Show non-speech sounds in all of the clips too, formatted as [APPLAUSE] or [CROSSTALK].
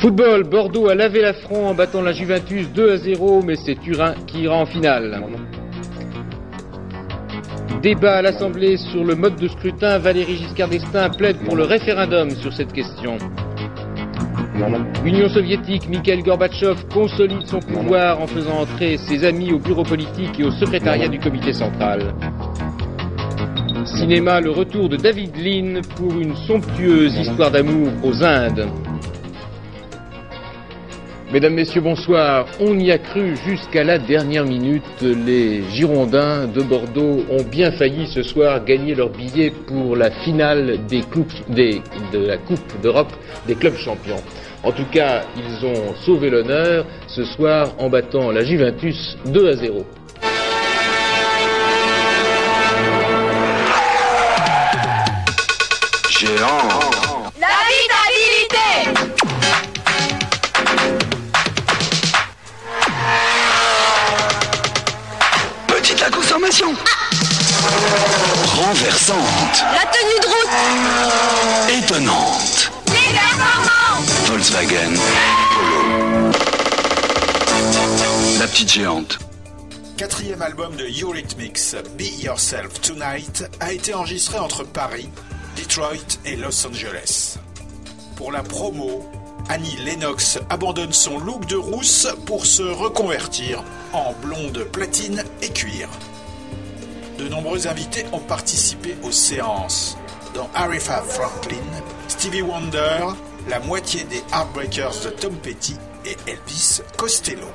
Football, Bordeaux a lavé l'affront en battant la Juventus 2 à 0, mais c'est Turin qui ira en finale. Débat à l'Assemblée sur le mode de scrutin, Valéry Giscard d'Estaing plaide pour le référendum sur cette question. Union soviétique, Mikhail Gorbatchev consolide son pouvoir en faisant entrer ses amis au bureau politique et au secrétariat du comité central. Cinéma, le retour de David Lean pour une somptueuse histoire d'amour aux Indes. Mesdames, Messieurs, bonsoir. On y a cru jusqu'à la dernière minute. Les Girondins de Bordeaux ont bien failli ce soir gagner leur billet pour la finale de la Coupe d'Europe des clubs champions. En tout cas, ils ont sauvé l'honneur ce soir en battant la Juventus 2 à 0. Géant. Renversante. La tenue de route Étonnante. Les performances Volkswagen. Polo. La petite géante. Quatrième album de Eurythmics, Be Yourself Tonight, a été enregistré entre Paris, Detroit et Los Angeles. Pour la promo, Annie Lennox abandonne son look de rousse pour se reconvertir en blonde platine et cuir. De nombreux invités ont participé aux séances, dont Aretha Franklin, Stevie Wonder, la moitié des Heartbreakers de Tom Petty et Elvis Costello.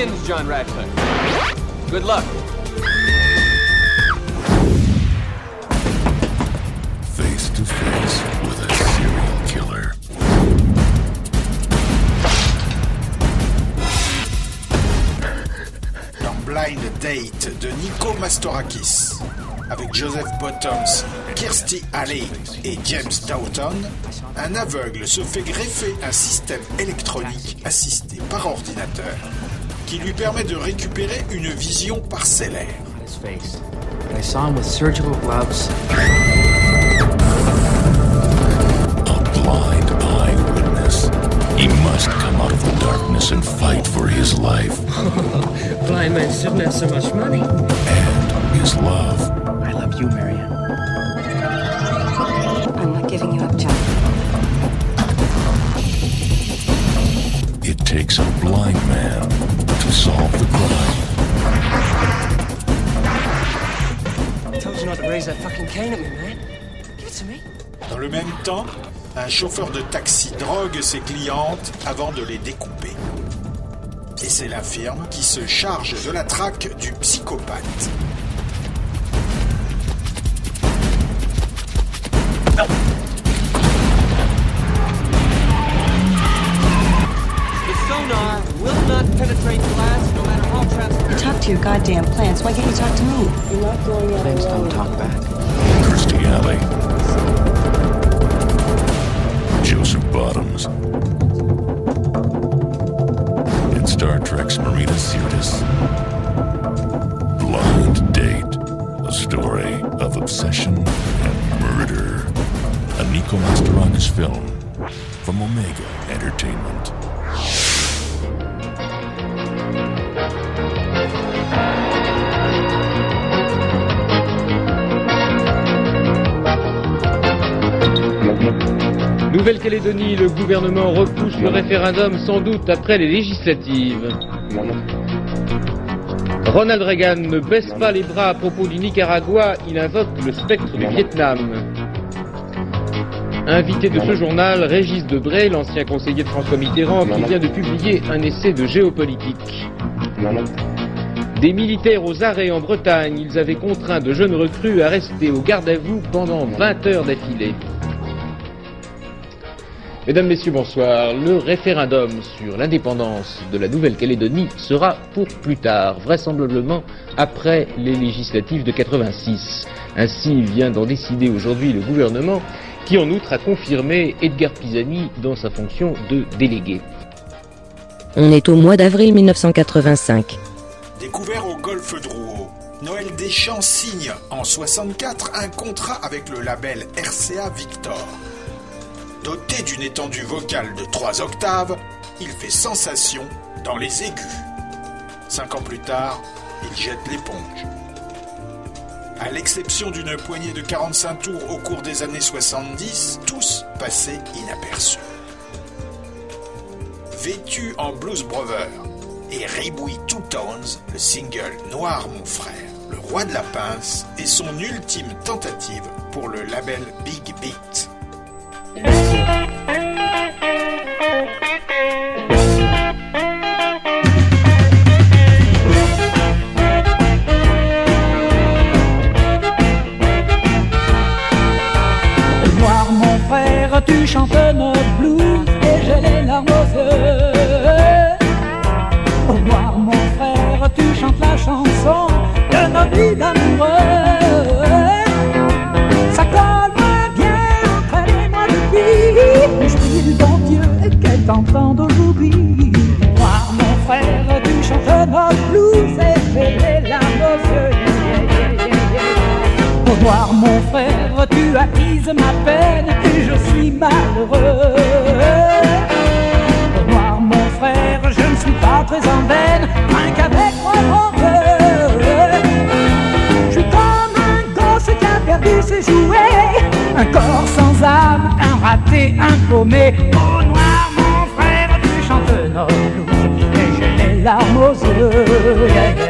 Begins, John Radcliffe. Good luck. Face to face with a serial killer. dans Blind Date de Nico Mastorakis. Avec Joseph Bottoms, Kirsty Alley et James Doughton, un aveugle se fait greffer un système électronique assisté par ordinateur qui lui permet de récupérer une vision parcellaire. He must come out of the darkness and fight for his life [LAUGHS] Blind man shouldn't have so much money. and his love. Raise that fucking cane at me, man. Give it to me. Dans le même temps, un chauffeur de taxi drogue ses clientes avant de les découper. Et c'est la firme qui se charge de la traque du psychopathe. The sonar will not penetrate glass no matter how transparent. Talk to your goddamn plants. Why can't you talk to me? You're not going out Plants don't talk back. Kirsty Alley. Joseph Bottoms. And Star Trek's Marina Sirtis. Blind Date. A story of obsession and murder. A Nico Mastorakis film from Omega Entertainment. Nouvelle-Calédonie, le gouvernement repousse le référendum sans doute après les législatives. Ronald Reagan ne baisse pas les bras à propos du Nicaragua, il invoque le spectre du Vietnam. Invité de ce journal, Régis Debray, l'ancien conseiller de François Mitterrand, qui vient de publier un essai de géopolitique. Des militaires aux arrêts en Bretagne, ils avaient contraint de jeunes recrues à rester au garde à vous pendant 20 heures d'affilée. Mesdames, Messieurs, bonsoir. Le référendum sur l'indépendance de la Nouvelle-Calédonie sera pour plus tard, vraisemblablement après les législatives de 86. Ainsi vient d'en décider aujourd'hui le gouvernement qui en outre a confirmé Edgar Pisani dans sa fonction de délégué. On est au mois d'avril 1985. Découvert au golfe Drouot, Noël Deschamps signe en 64 un contrat avec le label RCA Victor. Doté d'une étendue vocale de 3 octaves, il fait sensation dans les aigus. Cinq ans plus tard, il jette l'éponge. À l'exception d'une poignée de 45 tours au cours des années 70, tous passaient inaperçus. Vêtu en Blues Brother et Ribouille Two Tones, le single Noir mon frère, le roi de la pince est son ultime tentative pour le label Big Beat. Tu chantes notre blues et j'ai les larmes aux yeux. Oh noir mon frère, tu chantes la chanson de notre vie d'amoureux. Ça colle bien entre elle et moi depuis. Je prie bon Dieu qu'elle t'entende aujourd'hui. Noir mon frère, tu chantes notre blues et j'ai les larmes aux yeux. Au noir mon frère, tu attises ma peine et je suis malheureux. Au noir mon frère, je ne suis pas très en veine, rien qu'avec mon cœur. Je suis comme un gosse qui a perdu ses jouets, un corps sans âme, un raté, un paumé. Au noir mon frère, tu chantes notre blues et j'ai les larmes aux yeux.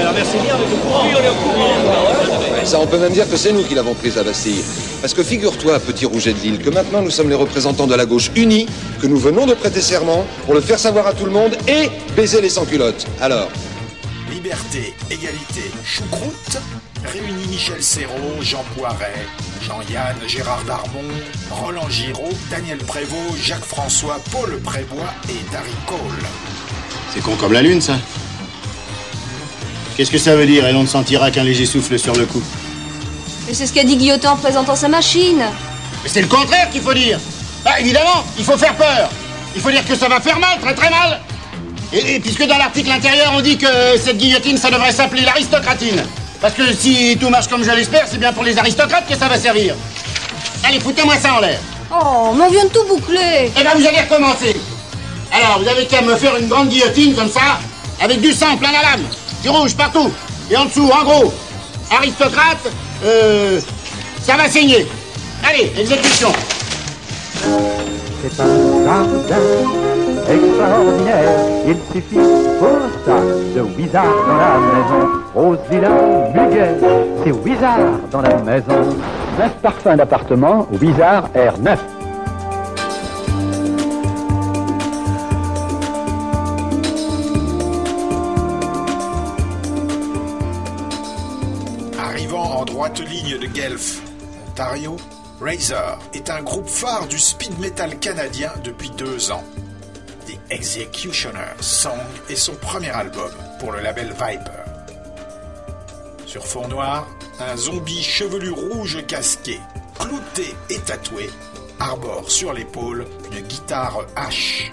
Alors merci bien avec le courant. Oui, on est au courant. Ouais, Ça, on peut même dire que c'est nous qui l'avons prise, la Bastille. Parce que figure-toi, petit rouget de Lille, que maintenant nous sommes les représentants de la gauche unis, que nous venons de prêter serment pour le faire savoir à tout le monde et baiser les sans-culottes. Alors, Liberté, égalité, choucroute réunit Michel Serrault, Jean Poiret, Jean-Yann, Gérard Darmon, Roland Giraud, Daniel Prévost, Jacques François, Paul Prébois et Darry Cole. C'est con comme la lune, ça. Qu'est-ce que ça veut dire Et l'on ne sentira qu'un léger souffle sur le cou. Mais c'est ce qu'a dit Guillotin en présentant sa machine. Mais c'est le contraire qu'il faut dire. Bah, évidemment, il faut faire peur. Il faut dire que ça va faire mal, très très mal. Et, et puisque dans l'article intérieur, on dit que cette guillotine, ça devrait s'appeler l'aristocratine. Parce que si tout marche comme je l'espère, c'est bien pour les aristocrates que ça va servir. Allez, foutez-moi ça en l'air. Oh, mais on vient de tout boucler. Eh ben, vous allez recommencer. Alors, vous avez qu'à me faire une grande guillotine comme ça, avec du sang plein la lame, du rouge partout. Et en dessous, en gros, aristocrate, euh, ça va saigner. Allez, exécution. C'est un jardin extraordinaire. Il suffit pour ça de Wizard dans la maison. Rose, lilas, muguet, c'est Wizard dans la maison. Neuf parfums d'appartement, Wizard R9. Ontario, Razor est un groupe phare du speed metal canadien depuis deux ans. The Executioner Song est son premier album pour le label Viper. Sur fond noir, un zombie chevelu rouge casqué, clouté et tatoué, arbore sur l'épaule une guitare H.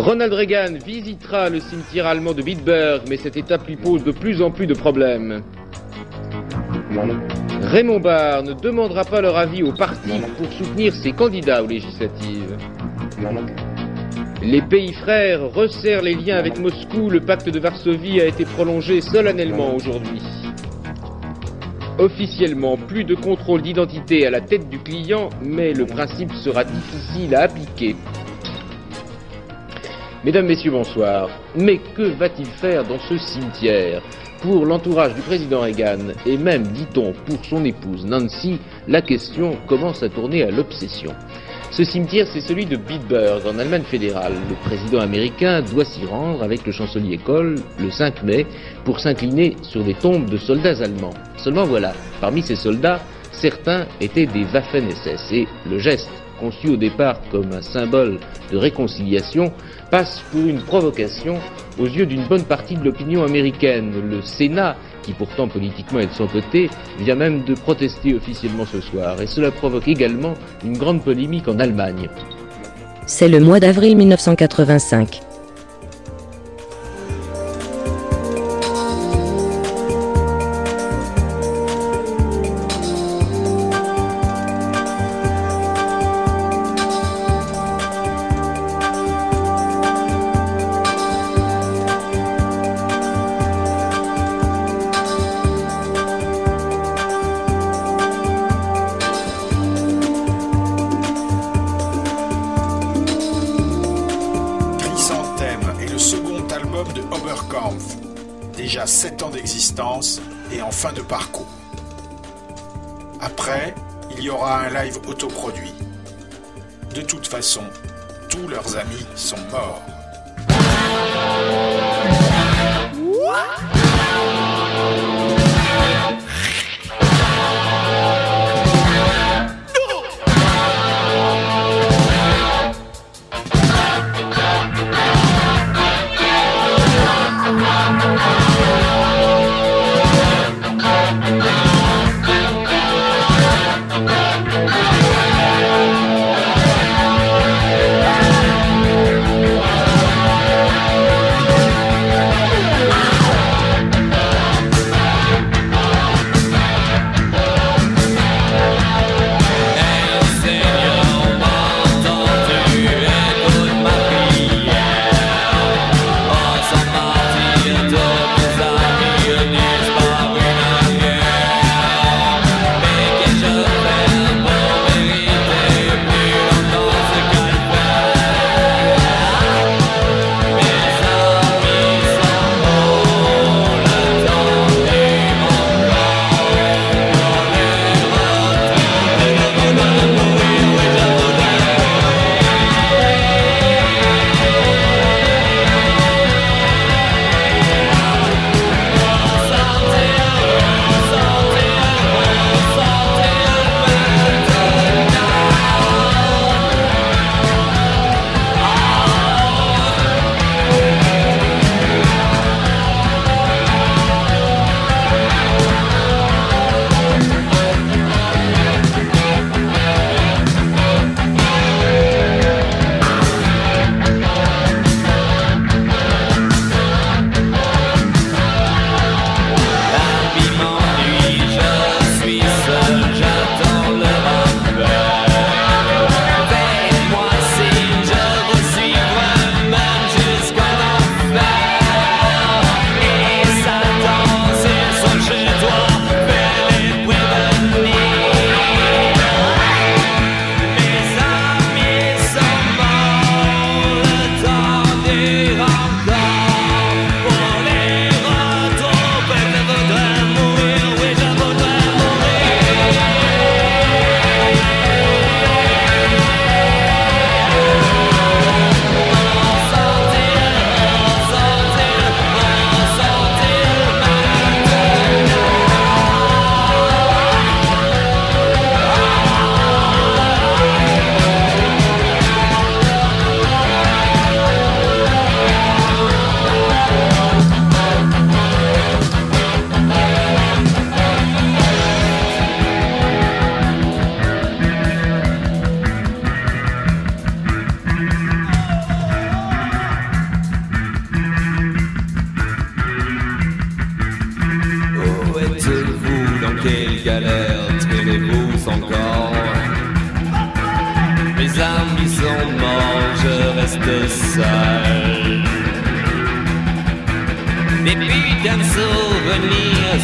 Ronald Reagan visitera le cimetière allemand de Bitburg, mais cette étape lui pose de plus en plus de problèmes. Raymond Barre ne demandera pas leur avis au parti pour soutenir ses candidats aux législatives. Les pays frères resserrent les liens avec Moscou. Le pacte de Varsovie a été prolongé solennellement aujourd'hui. Officiellement, plus de contrôle d'identité à la tête du client, mais le principe sera difficile à appliquer. Mesdames, Messieurs, bonsoir. Mais que va-t-il faire dans ce cimetière? Pour l'entourage du président Reagan, et même, dit-on, pour son épouse Nancy, la question commence à tourner à l'obsession. Ce cimetière, c'est celui de Bitburg, en Allemagne fédérale. Le président américain doit s'y rendre avec le chancelier Kohl le 5 mai pour s'incliner sur des tombes de soldats allemands. Seulement voilà, parmi ces soldats, certains étaient des Waffen-SS et le geste, conçu au départ comme un symbole de réconciliation, passe pour une provocation aux yeux d'une bonne partie de l'opinion américaine. Le Sénat, qui pourtant politiquement est de son côté, vient même de protester officiellement ce soir, et cela provoque également une grande polémique en Allemagne. C'est le mois d'avril 1985. D'existence et en fin de parcours. Après, il y aura un live autoproduit. De toute façon, tous leurs amis sont morts.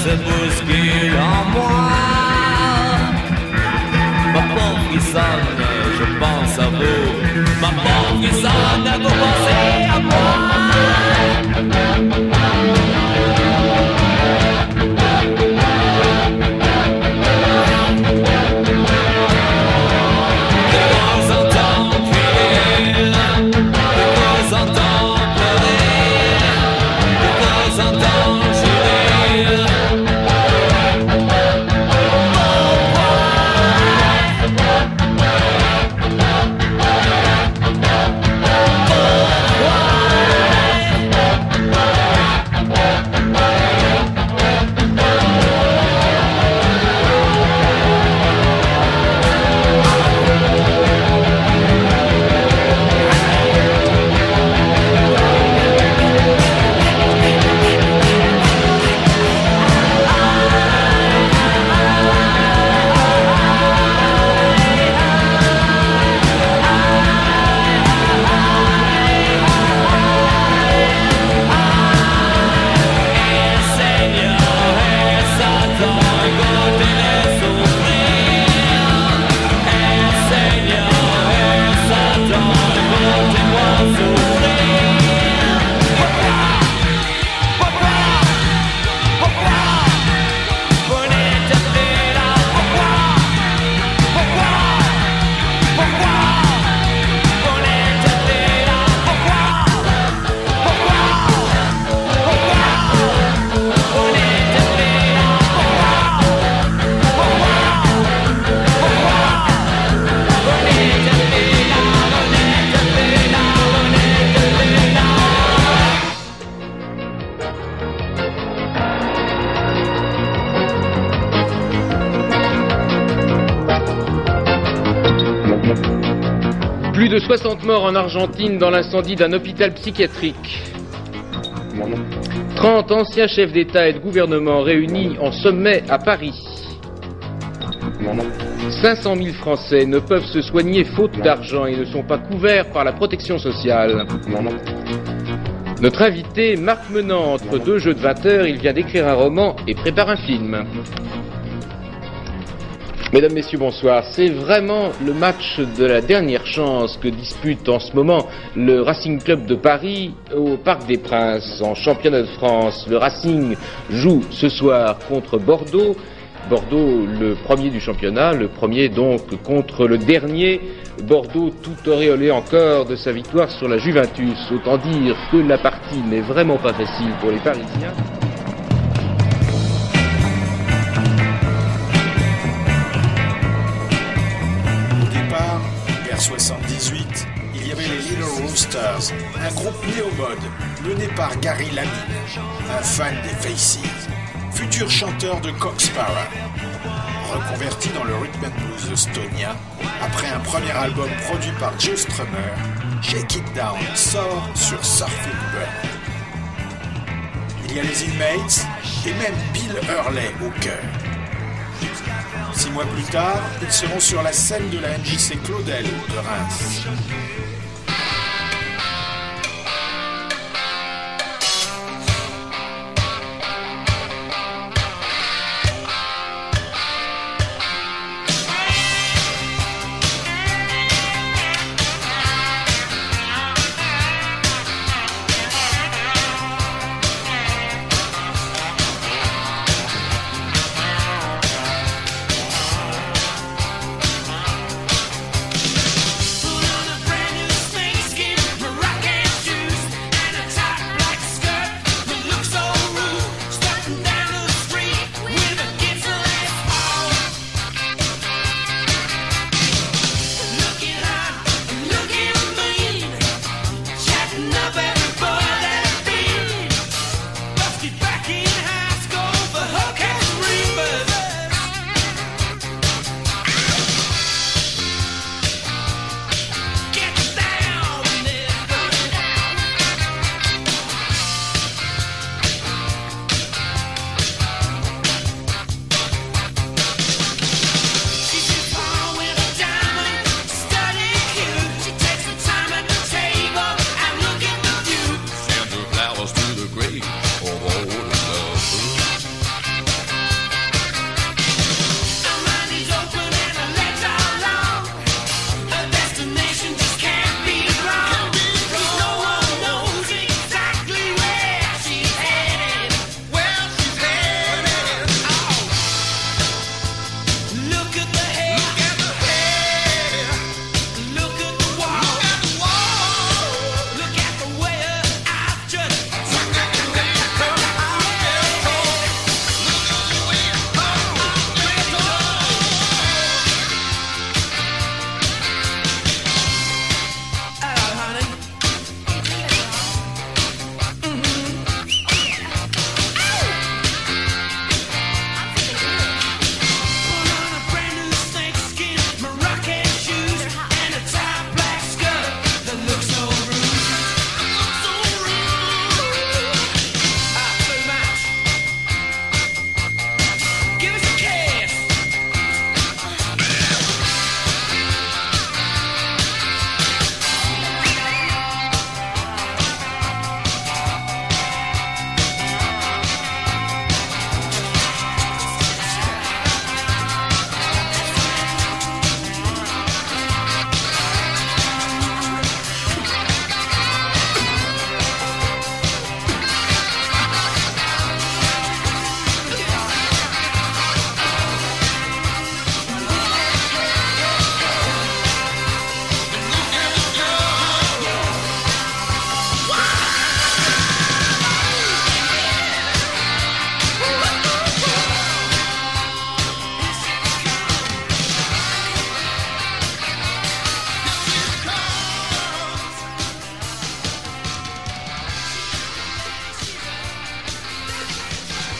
Se bousculent en moi. Ma pauvre frissonne, je pense à vous. Ma pauvre frissonne, vous pensez en Argentine dans l'incendie d'un hôpital psychiatrique. 30 anciens chefs d'État et de gouvernement réunis en sommet à Paris. 500 000 Français ne peuvent se soigner faute d'argent et ne sont pas couverts par la protection sociale. Notre invité, Marc Menant, entre deux jeux de 20 heures, il vient d'écrire un roman et prépare un film. Mesdames, Messieurs, bonsoir. C'est vraiment le match de la dernière chance que dispute en ce moment le Racing Club de Paris au Parc des Princes en championnat de France. Le Racing joue ce soir contre Bordeaux. Bordeaux, le premier du championnat, le premier donc contre le dernier. Bordeaux tout auréolé encore de sa victoire sur la Juventus. Autant dire que la partie n'est vraiment pas facile pour les Parisiens. Départ, vers 78, il y avait les Little Roosters, un groupe néo-mode mené par Gary Lamine, un fan des Faces, futur chanteur de Coxpara. Reconverti dans le rhythm and blues estonien, après un premier album produit par Joe Strummer, Shake It Down sort sur Surfing Bird. Il y a les Inmates et même Bill Hurley au cœur. Six mois plus tard, ils seront sur la scène de la MJC Claudel de Reims.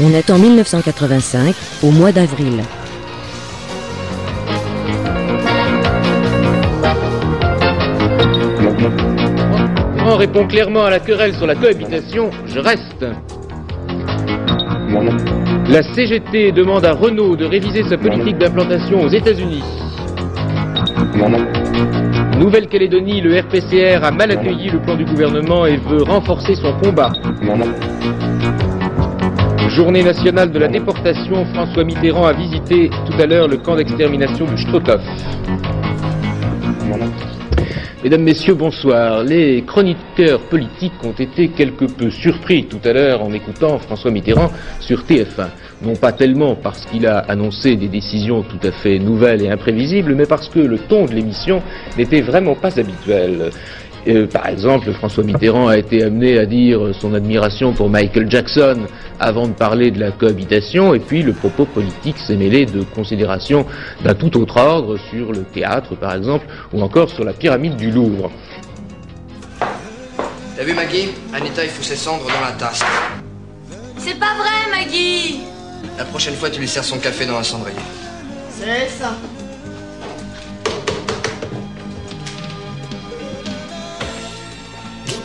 On est en 1985, au mois d'avril. On répond clairement à la querelle sur la cohabitation, je reste. La CGT demande à Renault de réviser sa politique d'implantation aux États-Unis. Nouvelle-Calédonie, le RPCR a mal accueilli le plan du gouvernement et veut renforcer son combat. Journée nationale de la déportation, François Mitterrand a visité tout à l'heure le camp d'extermination du Strothof. Mesdames, Messieurs, bonsoir. Les chroniqueurs politiques ont été quelque peu surpris tout à l'heure en écoutant François Mitterrand sur TF1. Non pas tellement parce qu'il a annoncé des décisions tout à fait nouvelles et imprévisibles, mais parce que le ton de l'émission n'était vraiment pas habituel. Euh, par exemple, François Mitterrand a été amené à dire son admiration pour Michael Jackson avant de parler de la cohabitation, et puis le propos politique s'est mêlé de considérations d'un tout autre ordre sur le théâtre, par exemple, ou encore sur la pyramide du Louvre. T'as vu Maggie? Anita, il faut ses cendres dans la tasse. C'est pas vrai, Maggie La prochaine fois, tu lui sers son café dans un cendrier. C'est ça.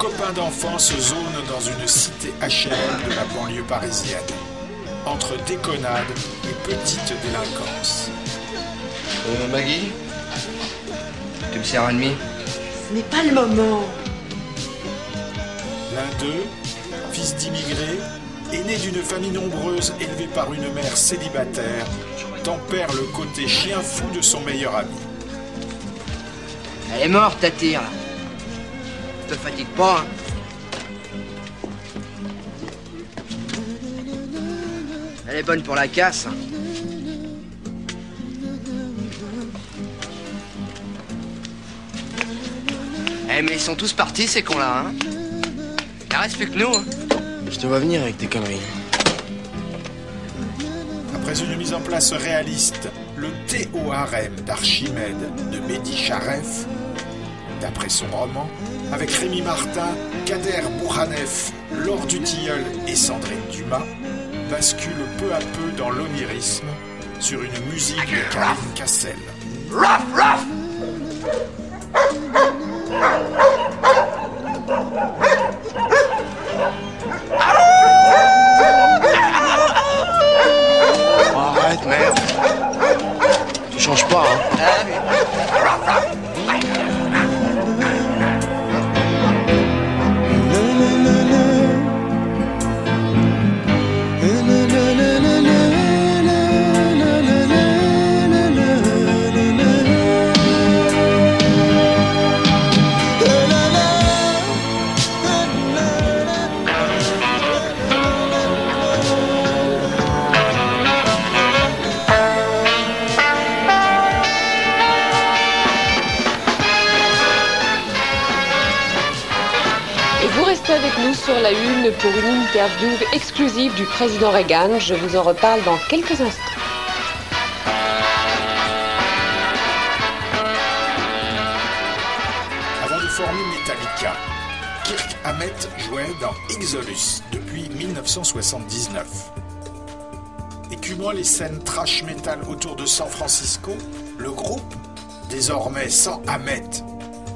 Deux copains d'enfance se zonent dans une cité HLM de la banlieue parisienne, entre déconnade et petite délinquance. Euh, Maggie Tu me sers un demi? Ce n'est pas le moment. L'un d'eux, fils d'immigrés, est né d'une famille nombreuse élevée par une mère célibataire, tempère le côté chien fou de son meilleur ami. Elle est morte, ta tire, là. Te fatigue pas, hein. Elle est bonne pour la casse. hein. Eh, mais ils sont tous partis, ces cons-là, hein. Il reste plus que nous, hein. Je te vois venir avec tes conneries. Après une mise en place réaliste, le Théorème d'Archimède de Mehdi Charef, d'après son roman, avec Rémi Martin, Kader Bourhanef, Laure Dutilleul et Sandrine Dumas, bascule peu à peu dans l'onirisme sur une musique de Karine Cassel. Exclusive du président Reagan. Je vous en reparle dans quelques instants. Avant de former Metallica, Kirk Hammett jouait dans Exodus depuis 1979. Écumant les scènes trash metal autour de San Francisco, le groupe, désormais sans Hammett,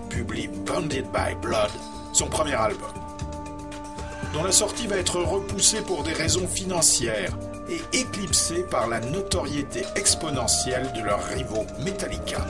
publie Bounded by Blood, son premier album, dont la sortie va être repoussée pour des raisons financières et éclipsée par la notoriété exponentielle de leurs rivaux Metallica.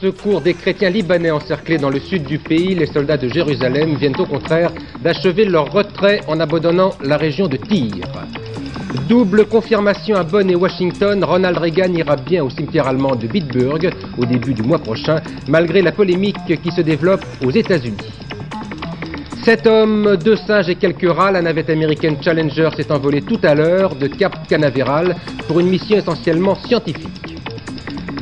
Secours des chrétiens libanais encerclés dans le sud du pays. Les soldats de Jérusalem viennent au contraire d'achever leur retrait en abandonnant la région de Tyr. Double confirmation à Bonn et Washington, Ronald Reagan ira bien au cimetière allemand de Bitburg au début du mois prochain, malgré la polémique qui se développe aux États-Unis. Sept hommes, deux singes et quelques rats, la navette américaine Challenger s'est envolée tout à l'heure de Cap Canaveral pour une mission essentiellement scientifique.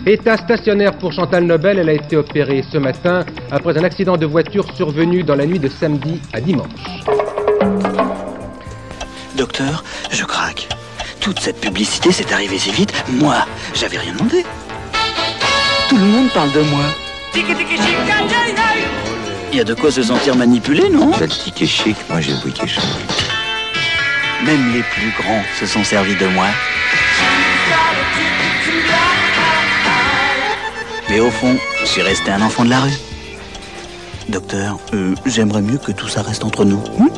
État stationnaire pour Chantal Nobel, elle a été opérée ce matin après un accident de voiture survenu dans la nuit de samedi à dimanche. Docteur, je craque. Toute cette publicité s'est arrivée si vite. Moi, j'avais rien demandé. Tout le monde parle de moi. Il y a de quoi se sentir manipulé, non Vous êtes ticket chic, moi j'ai le wicket chic. Même les plus grands se sont servis de moi. Mais au fond, je suis resté un enfant de la rue. Docteur, euh, j'aimerais mieux que tout ça reste entre nous. Hmm?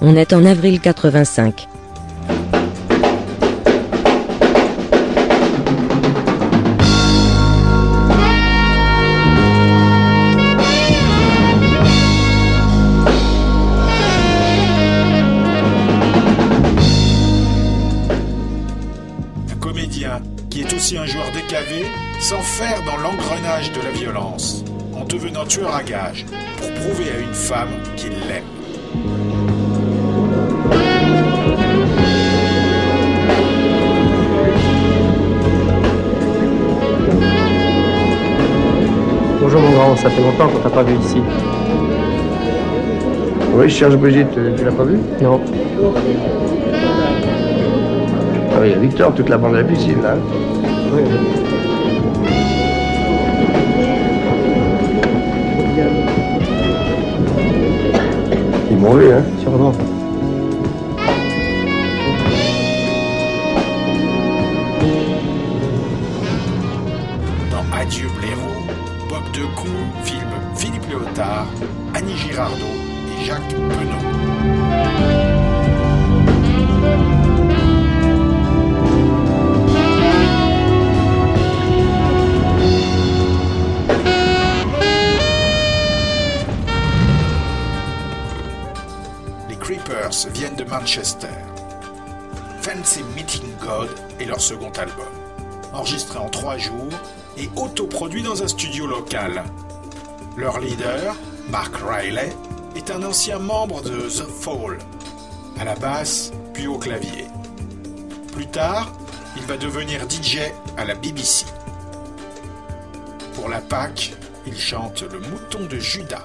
On est en avril 85. De la violence en devenant tueur à gages pour prouver à une femme qu'il l'aime. Bonjour mon grand, ça fait longtemps qu'on t'a pas vu ici. Oui, je cherche Brigitte, tu, tu l'as pas vue Non. Ah oui, il y a Victor, toute la bande à la piscine là. Oui. Ils m'ont hein Sûrement. Dans Adieu blaireau, Bob Decou filme Philippe Léotard, Annie Girardot et Jacques Penaud. Viennent de Manchester. Fancy Meeting God est leur second album, enregistré en trois jours et autoproduit dans un studio local. Leur leader, Mark Riley, est un ancien membre de The Fall, à la basse puis au clavier. Plus tard, il va devenir DJ à la BBC. Pour la Pâque, il chante le mouton de Judas.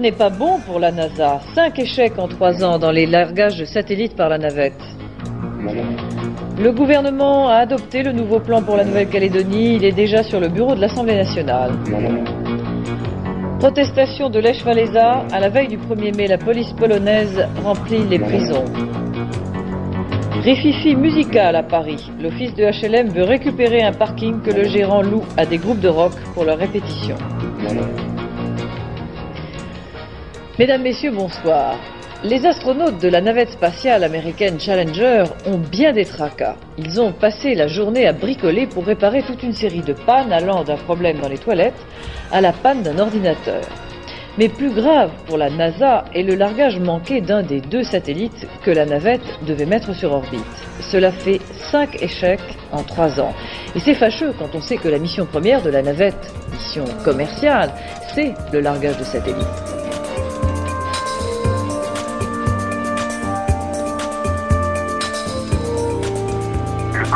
N'est pas bon pour la NASA. Cinq échecs en trois ans dans les largages de satellites par la navette. Le gouvernement a adopté le nouveau plan pour la Nouvelle-Calédonie. Il est déjà sur le bureau de l'Assemblée nationale. Protestation de Lech. À la veille du 1er mai, la police polonaise remplit les prisons. Rififi musical à Paris. L'office de HLM veut récupérer un parking que le gérant loue à des groupes de rock pour leur répétition. Mesdames, Messieurs, bonsoir. Les astronautes de la navette spatiale américaine Challenger ont bien des tracas. Ils ont passé la journée à bricoler pour réparer toute une série de pannes allant d'un problème dans les toilettes à la panne d'un ordinateur. Mais plus grave pour la NASA est le largage manqué d'un des deux satellites que la navette devait mettre sur orbite. Cela fait cinq échecs en trois ans. Et c'est fâcheux quand on sait que la mission première de la navette, mission commerciale, c'est le largage de satellites.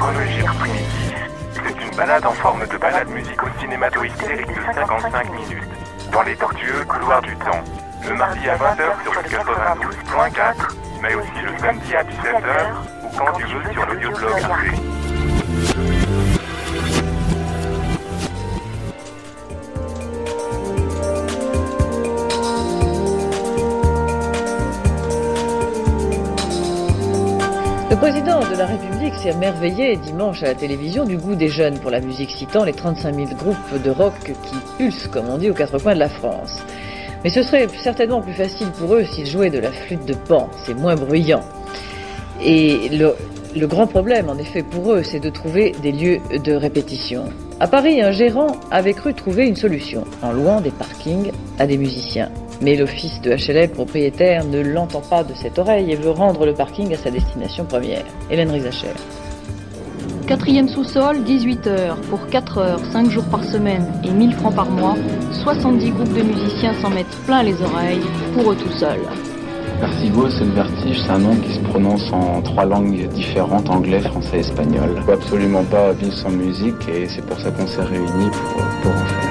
Le chronologique primitif. C'est une balade en forme de balade musico-cinémato-hystérique de 55 minutes. Dans les tortueux couloirs du temps. Le mardi à 20h sur le 92.4, mais aussi le samedi à 17h, ou quand tu veux sur l'audioblog Arte. Le président de la République s'est merveillé dimanche à la télévision du goût des jeunes pour la musique, citant les 35 000 groupes de rock qui pulsent, comme on dit, aux quatre coins de la France. Mais ce serait certainement plus facile pour eux s'ils jouaient de la flûte de pan, c'est moins bruyant. Et le, le grand problème, en effet, pour eux, c'est de trouver des lieux de répétition. À Paris, un gérant avait cru trouver une solution en louant des parkings à des musiciens. Mais l'office de HLM propriétaire ne l'entend pas de cette oreille et veut rendre le parking à sa destination première. Hélène Rizacher. quatrième sous-sol, 18 heures, pour 4 heures, 5 jours par semaine et 1000 francs par mois, 70 groupes de musiciens s'en mettent plein les oreilles, pour eux tout seuls. Vertigo, c'est le vertige, c'est un nom qui se prononce en trois langues différentes, anglais, français et espagnol. Il faut absolument pas vivre sans musique et c'est pour ça qu'on s'est réunis pour, pour en faire.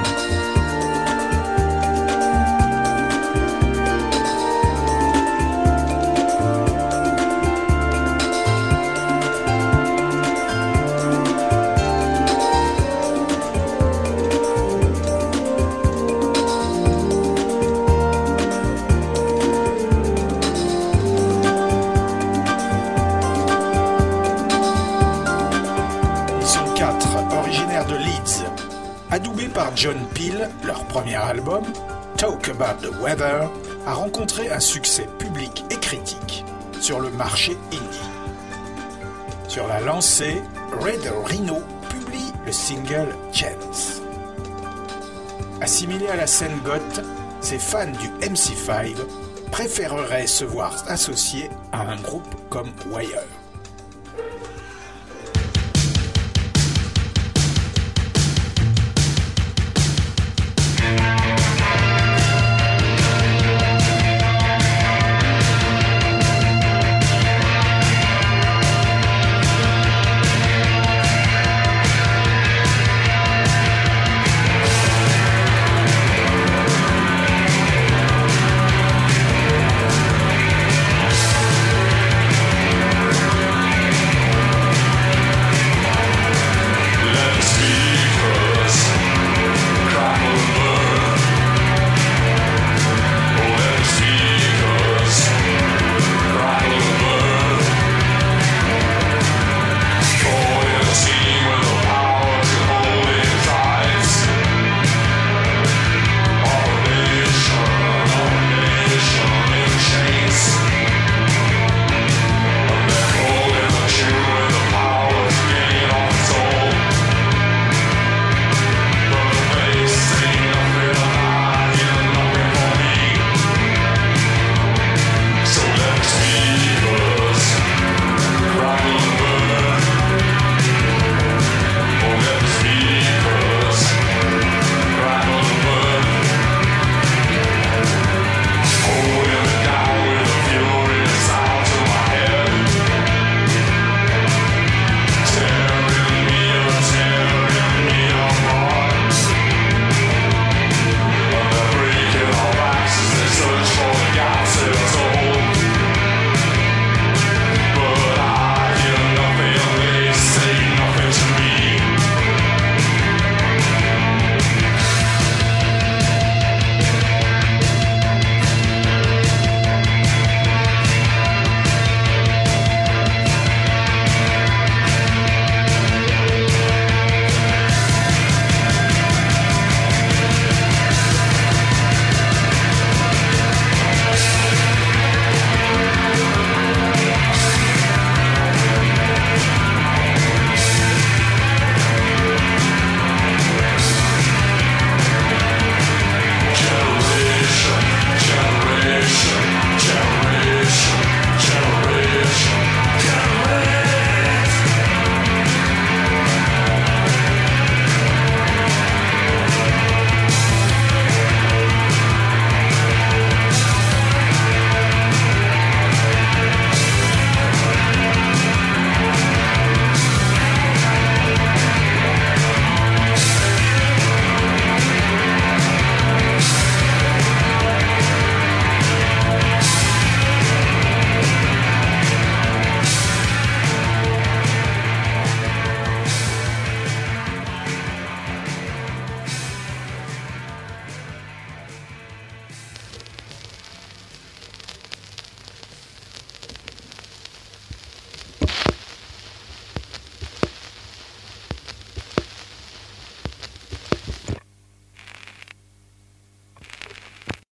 Album, Talk About the Weather, a rencontré un succès public et critique sur le marché indie. Sur la lancée, Red Rhino publie le single Chance. Assimilés à la scène goth, ces fans du MC5 préféreraient se voir associés à un groupe comme Wire.